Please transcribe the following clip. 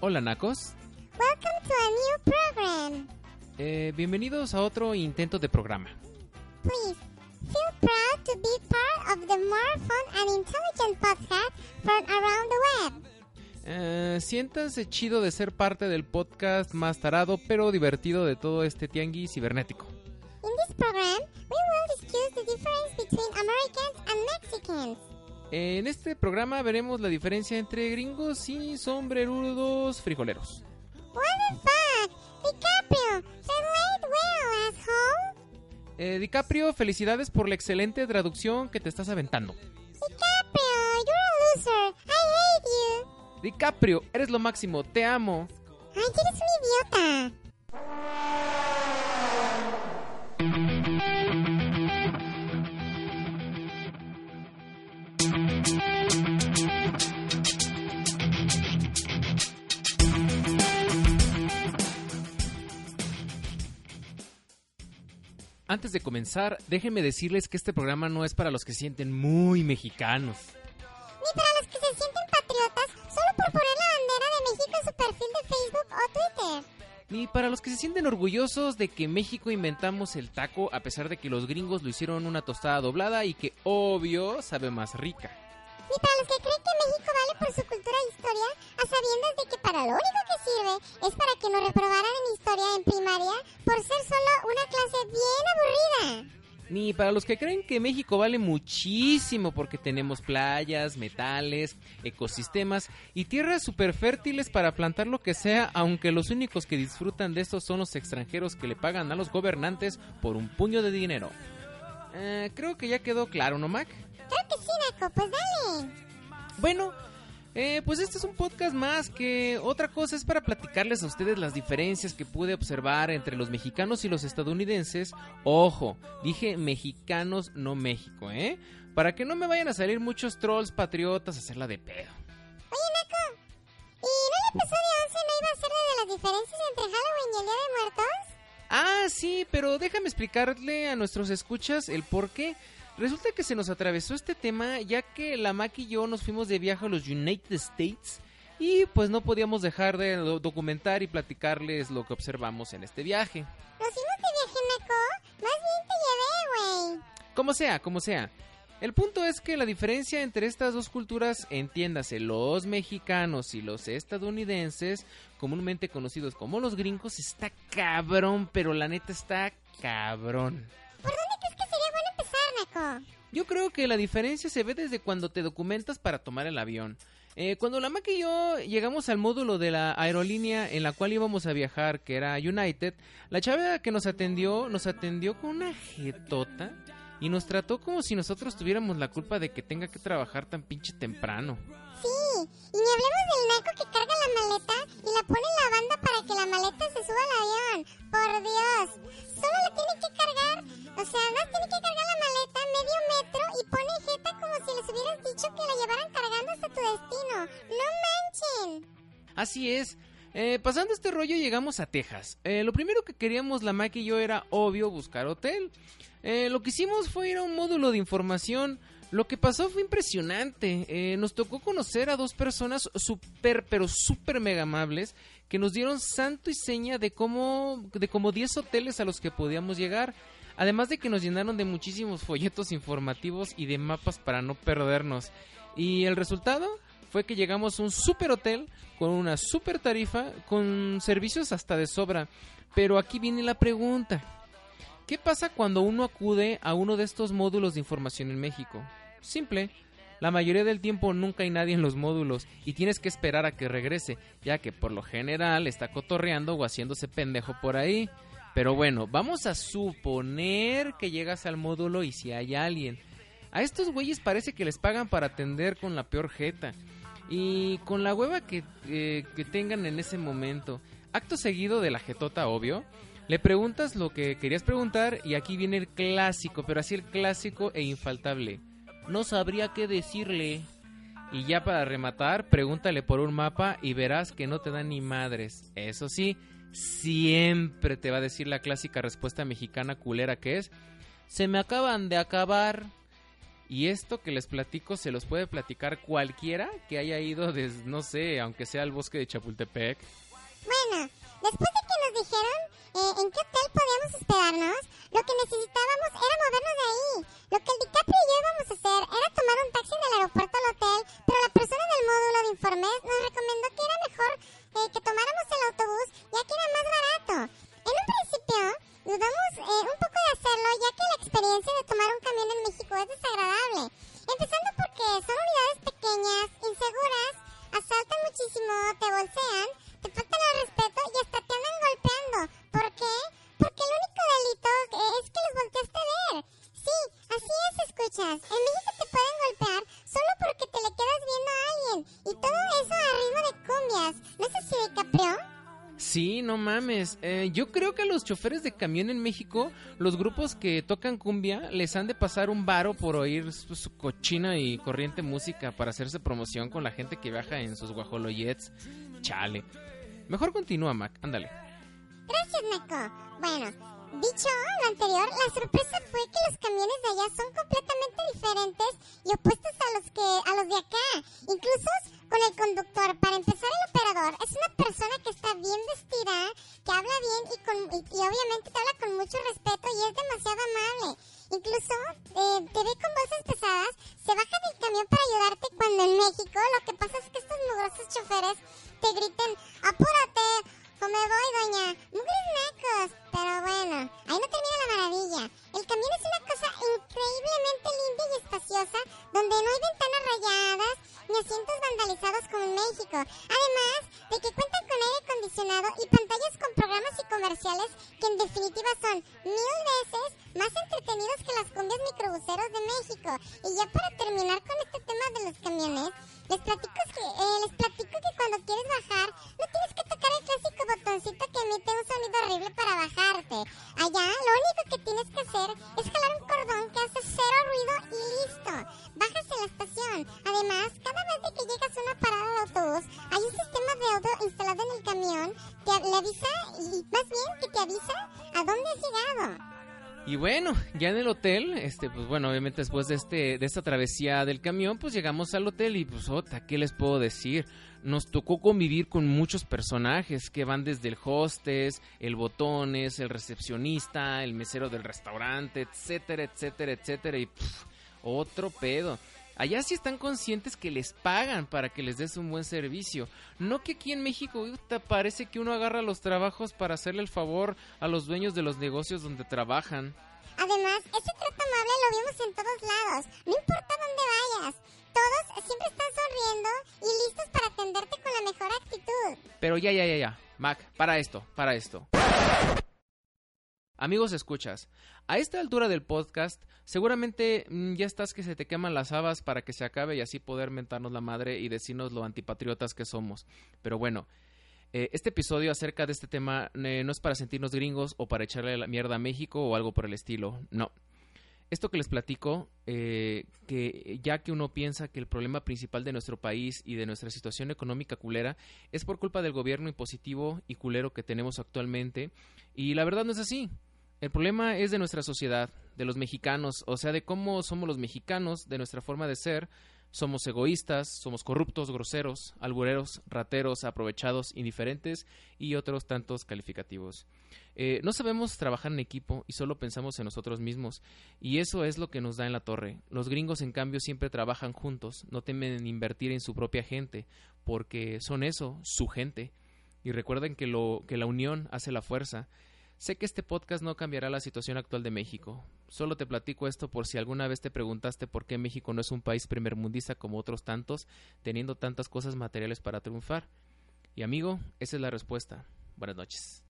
Hola, Nacos. Welcome to a new program. Eh, bienvenidos a otro intento de programa. Please feel proud to be part of the more fun and intelligent podcast from around the web. Eh, siéntanse chido de ser parte del podcast más tarado pero divertido de todo este tianguis cibernético. In this program, we will discuss the difference between Americans and Mexicans. En este programa veremos la diferencia entre gringos y sombrerudos frijoleros. What the fuck? DiCaprio, relate well, asshole. Eh, DiCaprio, felicidades por la excelente traducción que te estás aventando. DiCaprio, you're a loser. I hate you. DiCaprio, eres lo máximo, te amo. Ay, eres un idiota. Antes de comenzar, déjenme decirles que este programa no es para los que se sienten muy mexicanos. Ni para los que se sienten patriotas solo por poner la bandera de México en su perfil de Facebook o Twitter. Ni para los que se sienten orgullosos de que México inventamos el taco a pesar de que los gringos lo hicieron una tostada doblada y que obvio sabe más rica. Ni para los que creen que México vale por su cultura e historia, a sabiendas de que para lo único que sirve es para que nos reprobaran en historia en primaria por ser solo una clase bien aburrida. Ni para los que creen que México vale muchísimo porque tenemos playas, metales, ecosistemas y tierras súper fértiles para plantar lo que sea, aunque los únicos que disfrutan de esto son los extranjeros que le pagan a los gobernantes por un puño de dinero. Eh, creo que ya quedó claro, ¿no, Mac? Que sí, Naco, pues dale. Bueno, eh, pues este es un podcast más que otra cosa es para platicarles a ustedes las diferencias que pude observar entre los mexicanos y los estadounidenses. Ojo, dije mexicanos, no México, ¿eh? Para que no me vayan a salir muchos trolls patriotas a hacerla de pedo. Oye, Naco, ¿y no el episodio 11 no iba a ser de las diferencias entre Halloween y el Día de Muertos? Ah, sí, pero déjame explicarle a nuestros escuchas el por qué. Resulta que se nos atravesó este tema ya que la Mac y yo nos fuimos de viaje a los United States y pues no podíamos dejar de do- documentar y platicarles lo que observamos en este viaje. Nos fuimos de viaje, Naco. Más bien te llevé, güey. Como sea, como sea. El punto es que la diferencia entre estas dos culturas, entiéndase, los mexicanos y los estadounidenses, comúnmente conocidos como los gringos, está cabrón, pero la neta está cabrón. Yo creo que la diferencia se ve desde cuando te documentas para tomar el avión. Eh, cuando la Mac y yo llegamos al módulo de la aerolínea en la cual íbamos a viajar, que era United, la chava que nos atendió, nos atendió con una jetota y nos trató como si nosotros tuviéramos la culpa de que tenga que trabajar tan pinche temprano. Y ni hablemos del Naco que carga la maleta y la pone en la banda para que la maleta se suba al avión. Por Dios. Solo la tiene que cargar, o sea, más tiene que cargar la maleta medio metro y pone jeta como si les hubieras dicho que la llevaran cargando hasta tu destino. ¡No manchen! Así es. Eh, pasando este rollo llegamos a Texas. Eh, lo primero que queríamos la Mac y yo era obvio buscar hotel. Eh, lo que hicimos fue ir a un módulo de información. Lo que pasó fue impresionante. Eh, nos tocó conocer a dos personas súper, pero súper mega amables que nos dieron santo y seña de cómo, de como 10 hoteles a los que podíamos llegar. Además de que nos llenaron de muchísimos folletos informativos y de mapas para no perdernos. Y el resultado fue que llegamos a un super hotel con una super tarifa, con servicios hasta de sobra. Pero aquí viene la pregunta. ¿Qué pasa cuando uno acude a uno de estos módulos de información en México? Simple. La mayoría del tiempo nunca hay nadie en los módulos y tienes que esperar a que regrese, ya que por lo general está cotorreando o haciéndose pendejo por ahí. Pero bueno, vamos a suponer que llegas al módulo y si hay alguien. A estos güeyes parece que les pagan para atender con la peor jeta. Y con la hueva que, eh, que tengan en ese momento. Acto seguido de la jetota, obvio. Le preguntas lo que querías preguntar y aquí viene el clásico, pero así el clásico e infaltable. No sabría qué decirle. Y ya para rematar, pregúntale por un mapa y verás que no te dan ni madres. Eso sí, siempre te va a decir la clásica respuesta mexicana culera que es, se me acaban de acabar. Y esto que les platico se los puede platicar cualquiera que haya ido desde, no sé, aunque sea al bosque de Chapultepec. Bueno, después de que nos dijeron eh, en qué hotel podíamos hospedarnos, lo que necesitábamos era movernos de ahí. Lo que el DiCaprio y yo íbamos a hacer era tomar un taxi del aeropuerto al hotel, mames. Eh, yo creo que a los choferes de camión en México, los grupos que tocan cumbia, les han de pasar un varo por oír su, cochina y corriente música para hacerse promoción con la gente que viaja en sus guajolojets. Chale. Mejor continúa, Mac. Ándale. Gracias, Neko. Bueno, dicho lo anterior, la sorpresa fue que los camiones de allá son completamente diferentes y opuestos a los que a los de acá. Incluso con el conductor. Para empezar, el operador es una persona que está bien vestida, que habla bien y, con, obviamente te habla con mucho respeto y es demasiado amable. Incluso eh, te ve con voces pesadas, se baja del camión para ayudarte cuando en México lo que pasa es que estos mugrosos choferes te griten, apúrate, o me voy, doña. Mugres nacos. Pero bueno, ahí no termina la maravilla. El camión es una cosa increíblemente linda y espaciosa, donde no hay ventanas rayadas ni asientos vandalizados como en México. Además de que cuentan con aire acondicionado y pantallas con programas y comerciales que en definitiva son mil veces más entretenidos que las cumbias microbuseros de México. Y ya para terminar con este tema de los camiones, les platico que, eh, les platico le avisa, y más bien que te avisa a dónde has llegado. Y bueno, ya en el hotel, este, pues bueno, obviamente después de este, de esta travesía del camión, pues llegamos al hotel y pues ota, ¿qué les puedo decir? Nos tocó convivir con muchos personajes que van desde el hostess, el botones, el recepcionista, el mesero del restaurante, etcétera, etcétera, etcétera, y pff, otro pedo. Allá sí están conscientes que les pagan para que les des un buen servicio. No que aquí en México parece que uno agarra los trabajos para hacerle el favor a los dueños de los negocios donde trabajan. Además, ese trato amable lo vimos en todos lados. No importa dónde vayas. Todos siempre están sonriendo y listos para atenderte con la mejor actitud. Pero ya, ya, ya, ya. Mac, para esto, para esto. Amigos, escuchas. A esta altura del podcast, seguramente mm, ya estás que se te queman las habas para que se acabe y así poder mentarnos la madre y decirnos lo antipatriotas que somos. Pero bueno, eh, este episodio acerca de este tema eh, no es para sentirnos gringos o para echarle la mierda a México o algo por el estilo. No. Esto que les platico, eh, que ya que uno piensa que el problema principal de nuestro país y de nuestra situación económica culera es por culpa del gobierno impositivo y culero que tenemos actualmente, y la verdad no es así. El problema es de nuestra sociedad, de los mexicanos, o sea, de cómo somos los mexicanos, de nuestra forma de ser. Somos egoístas, somos corruptos, groseros, albureros, rateros, aprovechados, indiferentes y otros tantos calificativos. Eh, no sabemos trabajar en equipo y solo pensamos en nosotros mismos, y eso es lo que nos da en la torre. Los gringos, en cambio, siempre trabajan juntos, no temen invertir en su propia gente, porque son eso, su gente. Y recuerden que, lo, que la unión hace la fuerza. Sé que este podcast no cambiará la situación actual de México. Solo te platico esto por si alguna vez te preguntaste por qué México no es un país primermundista como otros tantos, teniendo tantas cosas materiales para triunfar. Y amigo, esa es la respuesta. Buenas noches.